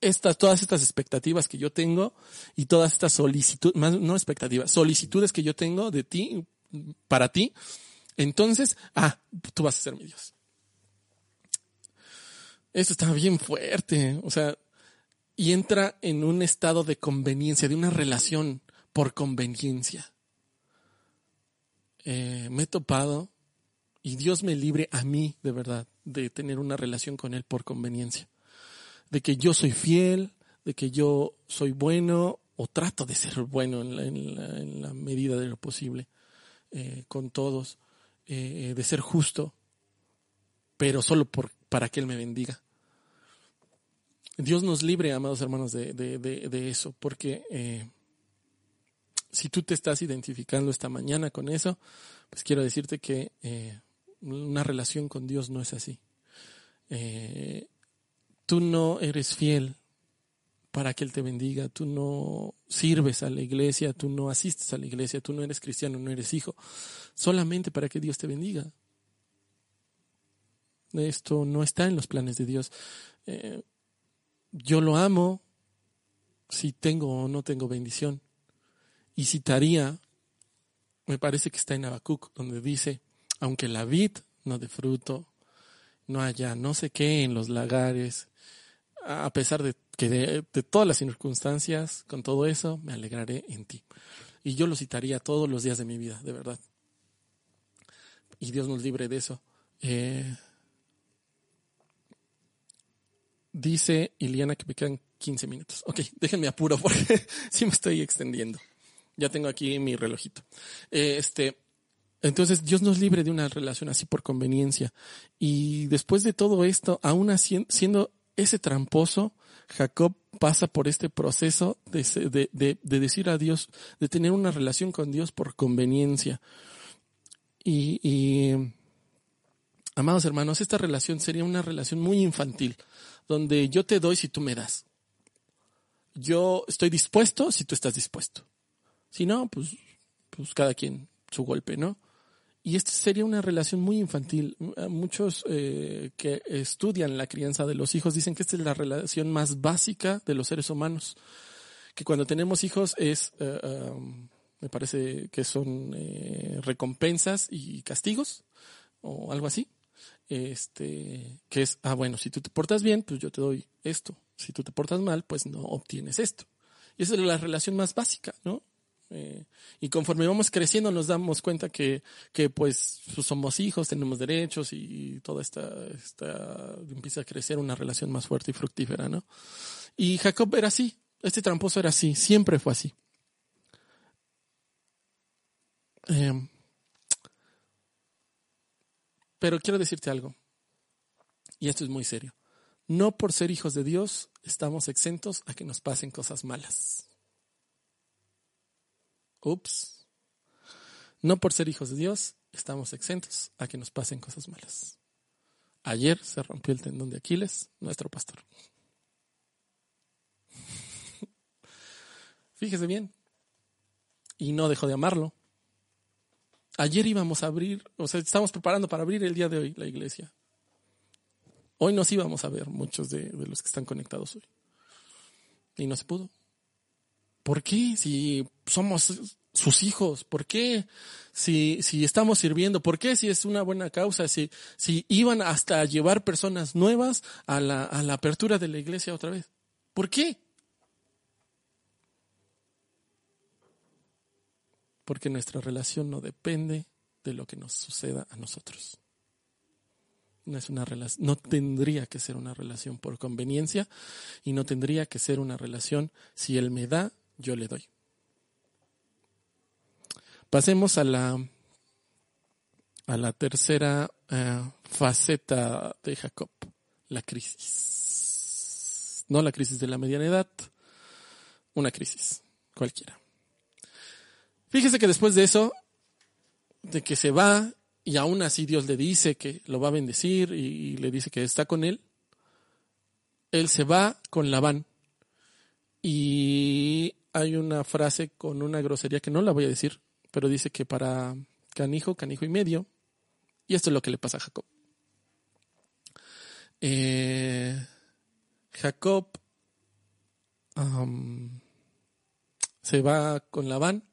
estas, todas estas expectativas que yo tengo y todas estas solicitudes, no expectativas, solicitudes que yo tengo de ti, para ti, entonces, ah, tú vas a ser mi Dios. Esto está bien fuerte. O sea, y entra en un estado de conveniencia, de una relación por conveniencia. Eh, me he topado y Dios me libre a mí, de verdad, de tener una relación con Él por conveniencia. De que yo soy fiel, de que yo soy bueno, o trato de ser bueno en la, medida de lo posible eh, con todos, eh, de ser justo, pero solo por, para que Él me bendiga. Dios nos libre, amados hermanos, de, de, eso, porque eh, si tú te estás identificando esta mañana con eso, pues quiero decirte que una relación con Dios no es así. tú no eres fiel para que Él te bendiga. Tú no sirves a la iglesia, tú no asistes a la iglesia, tú no eres cristiano, no eres hijo, solamente para que Dios te bendiga. Esto no está en los planes de Dios. Eh, yo lo amo si tengo o no tengo bendición. Y citaría, me parece que está en Habacuc, donde dice, aunque la vid no dé fruto, no haya no sé qué en los lagares, a pesar de que de, todas las circunstancias, con todo eso, me alegraré en ti. Y yo lo citaría todos los días de mi vida, de verdad. Y Dios nos libre de eso. Eh, dice Iliana que me quedan 15 minutos. Ok, déjenme apuro porque sí me estoy extendiendo. Ya tengo aquí mi relojito. Eh, este, entonces Dios nos libre de una relación así por conveniencia. Y después de todo esto, aún así, siendo ese tramposo, Jacob pasa por este proceso de, decir a Dios, de tener una relación con Dios por conveniencia. Y, amados hermanos, esta relación sería una relación muy infantil, donde yo te doy si tú me das. Yo estoy dispuesto si tú estás dispuesto. Si no, pues, pues cada quien su golpe, ¿no? Y esta sería una relación muy infantil. Muchos eh, que estudian la crianza de los hijos dicen que esta es la relación más básica de los seres humanos. Que cuando tenemos hijos es, eh, um, me parece que son eh, recompensas y castigos o algo así. Este, que es, ah, bueno, si tú te portas bien, pues yo te doy esto. Si tú te portas mal, pues no obtienes esto. Y esa es la relación más básica, ¿no? Eh, y conforme vamos creciendo nos damos cuenta que, que pues, pues somos hijos, tenemos derechos y toda esta, esta, empieza a crecer una relación más fuerte y fructífera, ¿no? Y Jacob era así, este tramposo era así, siempre fue así. Eh, pero quiero decirte algo, y esto es muy serio. No por ser hijos de Dios estamos exentos a que nos pasen cosas malas. Ups. No por ser hijos de Dios estamos exentos a que nos pasen cosas malas. Ayer se rompió el tendón de Aquiles, nuestro pastor. Fíjese bien. Y no dejó de amarlo. Ayer íbamos a abrir, o sea, estamos preparando para abrir el día de hoy la iglesia. Hoy nos íbamos a ver muchos de, los que están conectados hoy. Y no se pudo. ¿Por qué? Si somos sus hijos, ¿por qué? Si, si estamos sirviendo, ¿por qué? Si es una buena causa, si, si iban hasta llevar personas nuevas a la, a la apertura de la iglesia otra vez. ¿Por qué? Porque nuestra relación no depende de lo que nos suceda a nosotros. No es una no tendría que ser una relación por conveniencia y no tendría que ser una relación si él me da yo le doy. Pasemos a la, a la tercera eh, faceta de Jacob, la crisis. No la crisis de la mediana edad, una crisis, cualquiera. Fíjese que después de eso, de que se va y aún así Dios le dice que lo va a bendecir y, le dice que está con él, él se va con Labán. Y hay una frase con una grosería que no la voy a decir, pero dice que para canijo, canijo y medio, y esto es lo que le pasa a Jacob. Eh, Jacob se va con Labán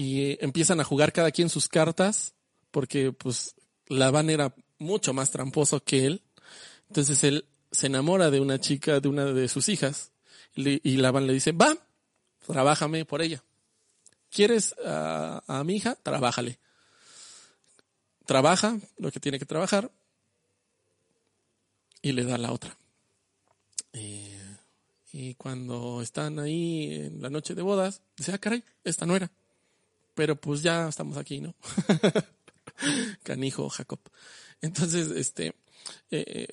y empiezan a jugar cada quien sus cartas porque pues Labán era mucho más tramposo que él. Entonces él se enamora de una chica, de una de sus hijas y Labán le dice, va, trabájame por ella. ¿Quieres a, mi hija? Trabájale. Trabaja lo que tiene que trabajar y le da la otra. Eh, Y cuando están ahí en la noche de bodas, dice, ah, caray, esta no era. Pero pues ya estamos aquí, ¿no? Canijo Jacob. Entonces, este, eh,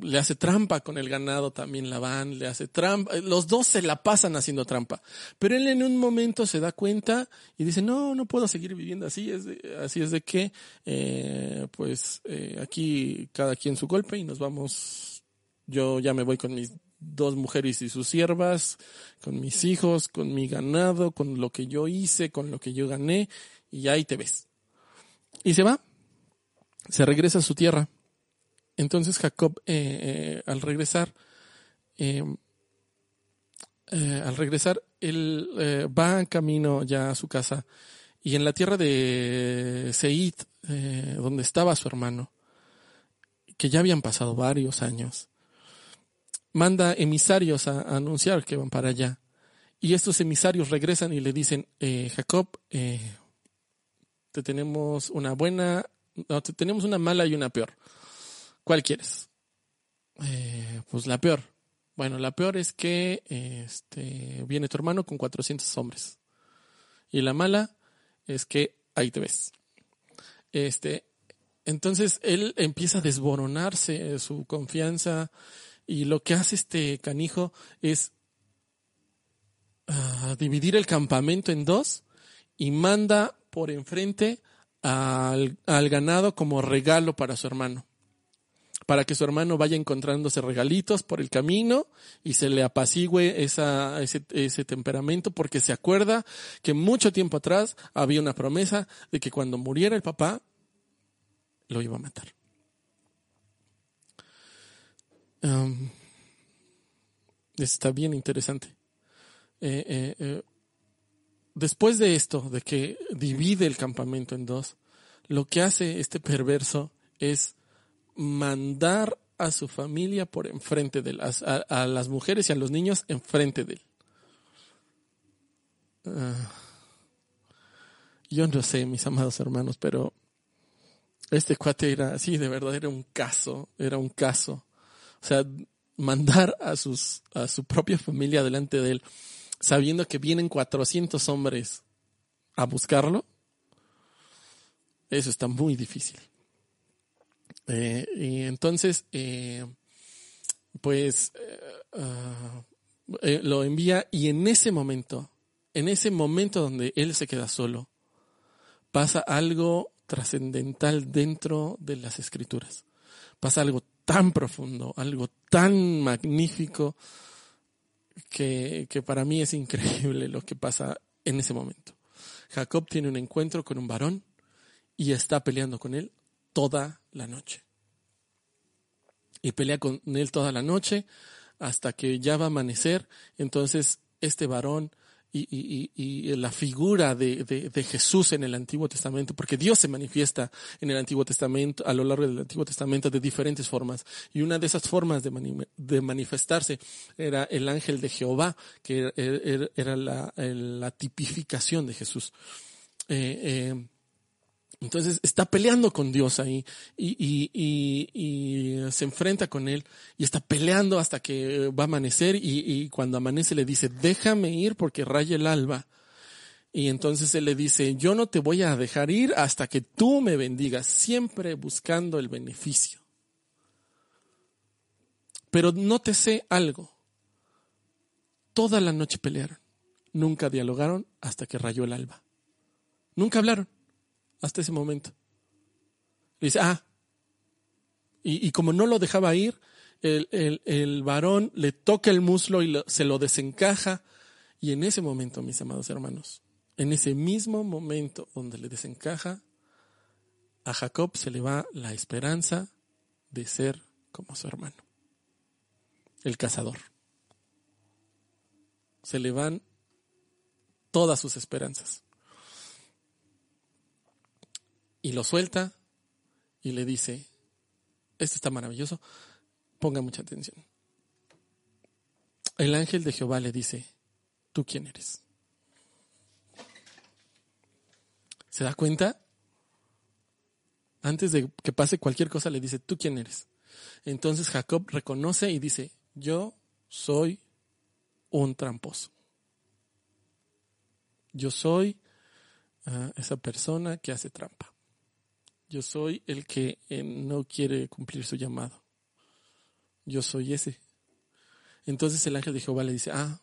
le hace trampa con el ganado también van le hace trampa, los dos se la pasan haciendo trampa, pero él en un momento se da cuenta y dice, no, no puedo seguir viviendo así, es así es de que, eh, pues eh, aquí cada quien su golpe y nos vamos, yo ya me voy con mis dos mujeres y sus siervas, con mis hijos, con mi ganado, con lo que yo hice, con lo que yo gané, y ahí te ves. Y se va, se regresa a su tierra. Entonces Jacob, eh, eh, al regresar, em, eh, al regresar, él va en camino ya a su casa y en la tierra de Seid, donde estaba su hermano, que ya habían pasado varios años, manda emisarios a, anunciar que van para allá. Y estos emisarios regresan y le dicen, Jacob, te tenemos una buena, no, te tenemos una mala y una peor. ¿Cuál quieres? Eh, pues la peor. Bueno, la peor es que este, viene tu hermano con 400 hombres. Y la mala es que ahí te ves. Este, entonces él empieza a desboronarse su confianza y lo que hace este canijo es ah, dividir el campamento en dos y manda por enfrente al ganado como regalo para su hermano para que su hermano vaya encontrándose regalitos por el camino y se le apacigüe ese, ese temperamento porque se acuerda que mucho tiempo atrás había una promesa de que cuando muriera el papá lo iba a matar. Está bien interesante. Eh, eh, eh, después de esto, de que divide el campamento en dos, lo que hace este perverso es mandar a su familia por enfrente de las, a, las mujeres y a los niños enfrente de él. Ah, yo no sé, mis amados hermanos, pero este cuate era así, de verdad, era un caso, era un caso. O sea, mandar a sus, a su propia familia delante de él, sabiendo que vienen 400 hombres a buscarlo, eso está muy difícil. Eh, y entonces, eh, pues eh, ah, lo envía y en ese momento, en ese momento donde él se queda solo, pasa algo trascendental dentro de las escrituras. Pasa algo tan profundo, algo tan magnífico, que, que para mí es increíble lo que pasa en ese momento. Jacob tiene un encuentro con un varón y está peleando con él toda la noche. Y pelea con él toda la noche hasta que ya va a amanecer. Entonces este varón y, y, y, la figura de, de, Jesús en el Antiguo Testamento, porque Dios se manifiesta en el Antiguo Testamento, a lo largo del Antiguo Testamento de diferentes formas. Y una de esas formas de, de manifestarse era el ángel de Jehová, que era, era la, la, tipificación de Jesús. Eh, eh, entonces está peleando con Dios ahí y, se enfrenta con él y está peleando hasta que va a amanecer y, cuando amanece le dice, déjame ir porque raya el alba. Y entonces él le dice, yo no te voy a dejar ir hasta que tú me bendigas, siempre buscando el beneficio. Pero no te sé algo. Toda la noche pelearon. Nunca dialogaron hasta que rayó el alba. Nunca hablaron hasta ese momento. dice, ah, y, como no lo dejaba ir, el, varón le toca el muslo y se lo desencaja. Y en ese momento, mis amados hermanos, en ese mismo momento donde le desencaja, a Jacob se le va la esperanza de ser como su hermano, el cazador. Se le van todas sus esperanzas y lo suelta y le dice, esto está maravilloso, ponga mucha atención. El ángel de Jehová le dice, ¿tú quién eres? ¿Se da cuenta? Antes de que pase cualquier cosa le dice, ¿tú quién eres? Entonces Jacob reconoce y dice, yo soy un tramposo. Yo soy ah, esa persona que hace trampa. Yo soy el que eh, no quiere cumplir su llamado. Yo soy ese. Entonces el ángel de Jehová le dice, ah,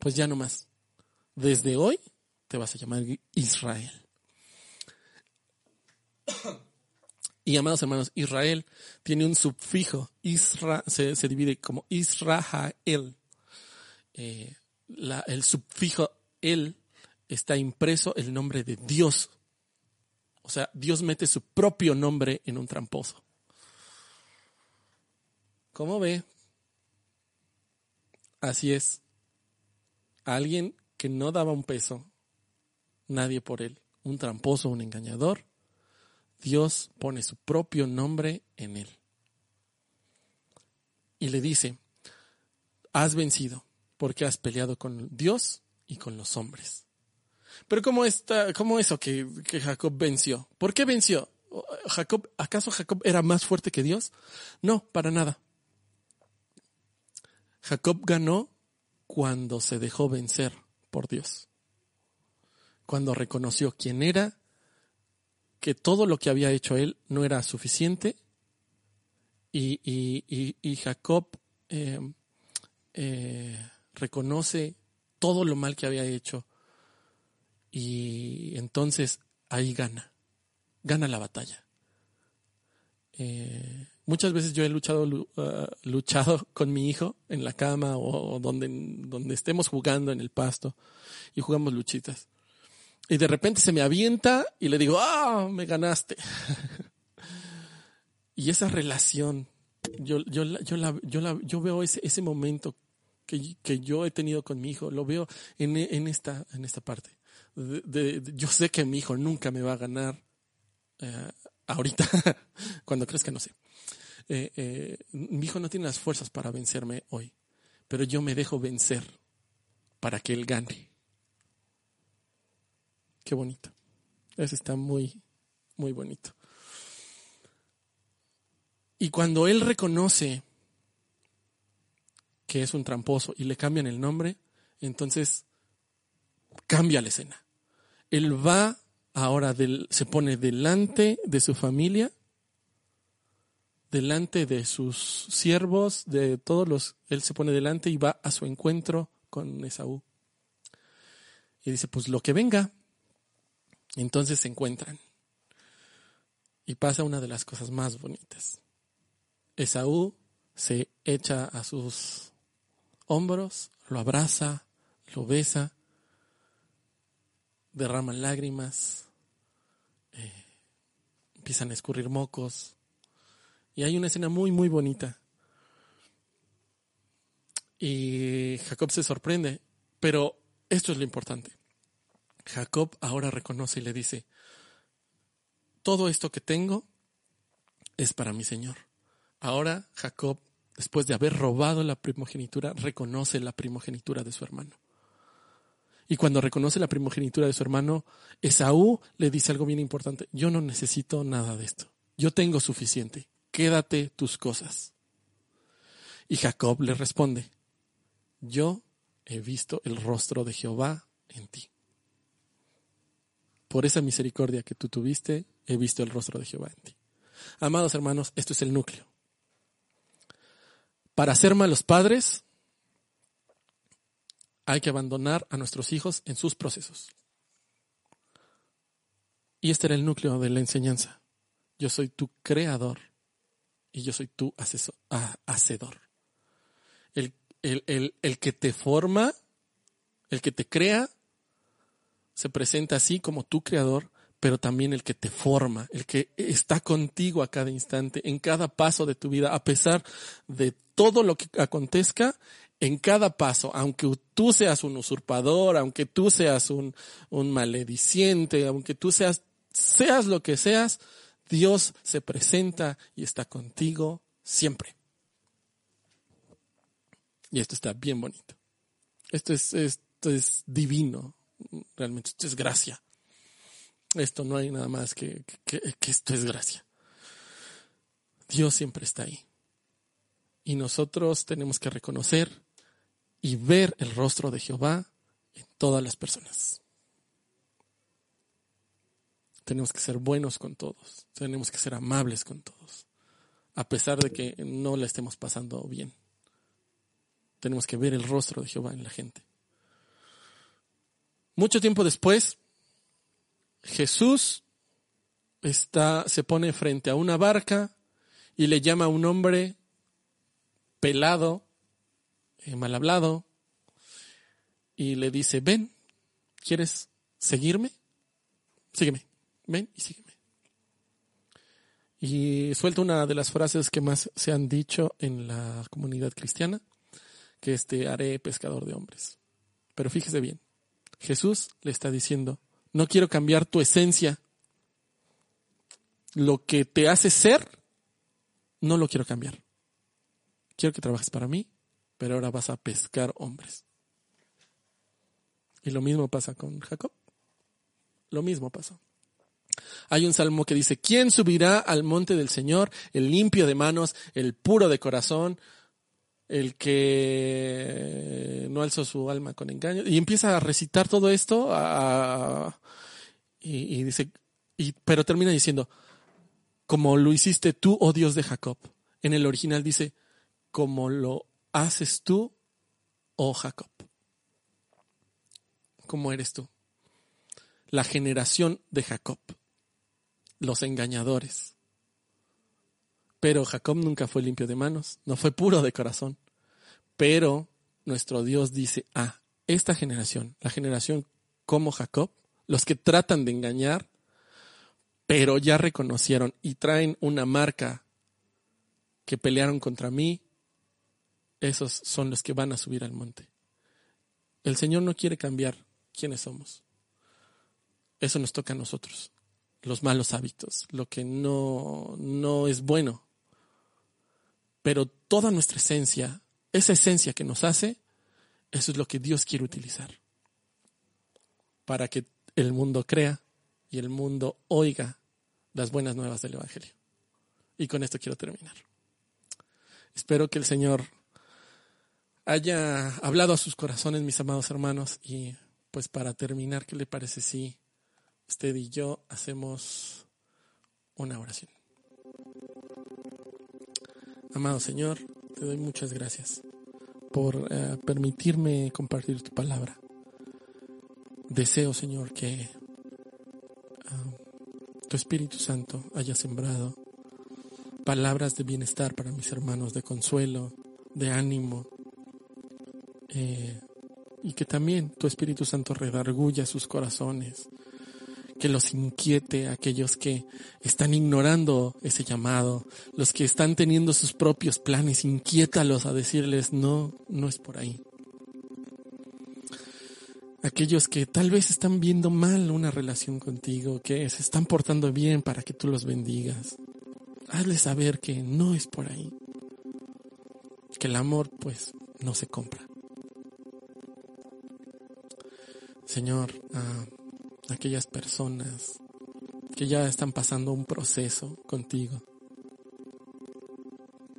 pues ya no más. Desde hoy te vas a llamar Israel. Y amados hermanos, Israel tiene un subfijo, Isra, se, divide como Israel. Eh, el subfijo el está impreso el nombre de Dios. O sea, Dios mete su propio nombre en un tramposo. ¿Cómo ve? Así es. Alguien que no daba un peso, nadie por él, un tramposo, un engañador, Dios pone su propio nombre en él. Y le dice, has vencido porque has peleado con Dios y con los hombres. Pero ¿cómo, está, cómo eso que, que Jacob venció? ¿Por qué venció? Jacob, ¿Acaso Jacob era más fuerte que Dios? No, para nada. Jacob ganó cuando se dejó vencer por Dios. Cuando reconoció quién era que todo lo que había hecho él no era suficiente y, Jacob eh, eh, reconoce todo lo mal que había hecho y entonces ahí gana, gana la batalla. Eh, muchas veces yo he luchado, uh, luchado con mi hijo en la cama o, donde, donde estemos jugando en el pasto y jugamos luchitas. Y de repente se me avienta y le digo, ah, me ganaste. y esa relación, yo, yo, yo, la, yo, la, yo veo ese, ese momento que, que, yo he tenido con mi hijo, lo veo en, en, esta, en esta parte. Yo sé que mi hijo nunca me va a ganar eh, ahorita, cuando crees que no sé. Eh, eh, mi hijo no tiene las fuerzas para vencerme hoy, pero yo me dejo vencer para que él gane. Qué bonito. Eso está muy, muy bonito. Y cuando él reconoce que es un tramposo y le cambian el nombre, entonces cambia la escena. Él va ahora, se pone delante de su familia, delante de sus siervos, de todos los, él se pone delante y va a su encuentro con Esaú. Y dice, pues lo que venga, entonces se encuentran. Y pasa una de las cosas más bonitas. Esaú se echa a sus hombros, lo abraza, lo besa, derraman lágrimas, eh, empiezan a escurrir mocos. Y hay una escena muy, muy bonita. Y Jacob se sorprende, pero esto es lo importante. Jacob ahora reconoce y le dice, todo esto que tengo es para mi Señor. Ahora Jacob, después de haber robado la primogenitura, reconoce la primogenitura de su hermano. Y cuando reconoce la primogenitura de su hermano, Esaú le dice algo bien importante, yo no necesito nada de esto, yo tengo suficiente, quédate tus cosas. Y Jacob le responde, yo he visto el rostro de Jehová en ti por esa misericordia que tú tuviste, he visto el rostro de Jehová en ti. Amados hermanos, esto es el núcleo. Para ser malos padres, hay que abandonar a nuestros hijos en sus procesos. Y este era el núcleo de la enseñanza. Yo soy tu creador y yo soy tu hacedor. El, el que te forma, el que te crea, se presenta así como tu creador, pero también el que te forma, el que está contigo a cada instante, en cada paso de tu vida, a pesar de todo lo que acontezca, en cada paso, aunque tú seas un usurpador, aunque tú seas un, un malediciente, aunque tú seas, seas lo que seas, Dios se presenta y está contigo siempre. Y esto está bien bonito. Esto es, esto es divino realmente esto es gracia. Esto no hay nada más que, que, esto es gracia. Dios siempre está ahí. Y nosotros tenemos que reconocer y ver el rostro de Jehová en todas las personas. Tenemos que ser buenos con todos, tenemos que ser amables con todos, a pesar de que no la estemos pasando bien. Tenemos que ver el rostro de Jehová en la gente. Mucho tiempo después, Jesús está, se pone frente a una barca y le llama a un hombre pelado, eh, mal hablado, y le dice, ven, ¿quieres seguirme? Sígueme, ven y sígueme. Y suelta una de las frases que más se han dicho en la comunidad cristiana, que este haré pescador de hombres. Pero fíjese bien, Jesús le está diciendo, no quiero cambiar tu esencia. Lo que te hace ser, no lo quiero cambiar. Quiero que trabajes para mí, pero ahora vas a pescar hombres. Y lo mismo pasa con Jacob. Lo mismo pasó. Hay un salmo que dice, ¿quién subirá al monte del Señor? El limpio de manos, el puro de corazón, el que no alzó su alma con engaño. Y empieza a recitar todo esto y, dice, pero termina diciendo, como lo hiciste tú, oh Dios de Jacob. En el original dice, como lo haces tú, oh Jacob. ¿Cómo eres tú? La generación de Jacob, los engañadores, pero Jacob nunca fue limpio de manos, no fue puro de corazón. Pero nuestro Dios dice, ah, esta generación, la generación como Jacob, los que tratan de engañar, pero ya reconocieron y traen una marca que pelearon contra mí, esos son los que van a subir al monte. El Señor no quiere cambiar quiénes somos. Eso nos toca a nosotros, los malos hábitos, lo que no, no es bueno pero toda nuestra esencia, esa esencia que nos hace, eso es lo que Dios quiere utilizar para que el mundo crea y el mundo oiga las buenas nuevas del Evangelio. Y con esto quiero terminar. Espero que el Señor haya hablado a sus corazones, mis amados hermanos, y pues para terminar, ¿qué le parece si usted y yo hacemos una oración? Amado Señor, te doy muchas gracias por eh, permitirme compartir tu palabra. Deseo, Señor, que ah, tu Espíritu Santo haya sembrado palabras de bienestar para mis hermanos, de consuelo, de ánimo, eh, y que también tu Espíritu Santo redarguya sus corazones, que los inquiete a aquellos que están ignorando ese llamado, los que están teniendo sus propios planes, inquiétalos a decirles, no, no es por ahí. Aquellos que tal vez están viendo mal una relación contigo, que se están portando bien para que tú los bendigas. Hazles saber que no es por ahí. Que el amor, pues, no se compra. Señor, ah, aquellas personas que ya están pasando un proceso contigo.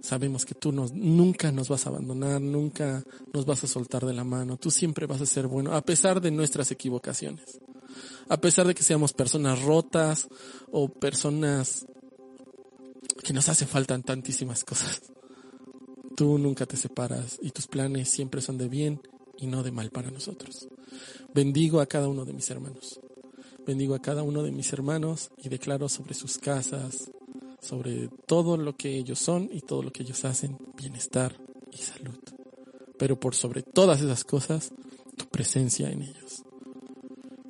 Sabemos que tú nunca nos vas a abandonar, nunca nos vas a soltar de la mano, tú siempre vas a ser bueno, a pesar de nuestras equivocaciones, a pesar de que seamos personas rotas o personas que nos hace falta tantísimas cosas. Tú nunca te separas y tus planes siempre son de bien y no de mal para nosotros. Bendigo a cada uno de mis hermanos. Bendigo a cada uno de mis hermanos y declaro sobre sus casas, sobre todo lo que ellos son y todo lo que ellos hacen, bienestar y salud. Pero por sobre todas esas cosas, tu presencia en ellos.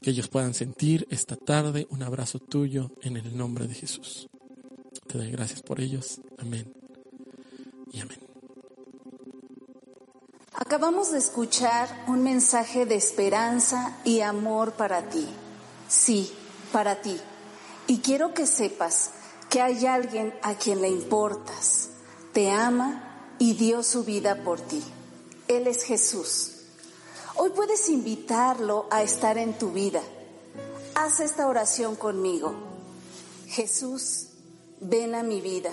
Que ellos puedan sentir esta tarde un abrazo tuyo en el nombre de Jesús. Te doy gracias por ellos. Amén. Y amén.
Acabamos de escuchar un mensaje de esperanza y amor para ti. Sí, para ti. Y quiero que sepas que hay alguien a quien le importas, te ama y dio su vida por ti. Él es Jesús. Hoy puedes invitarlo a estar en tu vida. Haz esta oración conmigo. Jesús, ven a mi vida.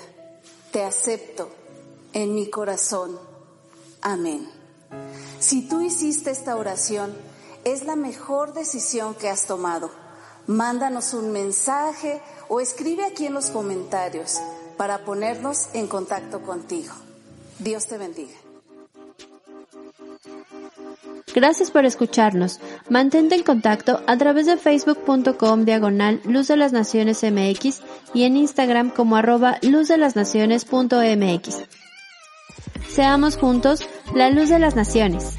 Te acepto en mi corazón. Amén. Si tú hiciste esta oración, es la mejor decisión que has tomado. Mándanos un mensaje o escribe aquí en los comentarios para ponernos en contacto contigo. Dios te bendiga.
Gracias por escucharnos. Mantente en contacto a través de facebook.com diagonal Luz de las Naciones MX y en Instagram como arroba luzdelasnaciones.mx. Seamos juntos la luz de las naciones.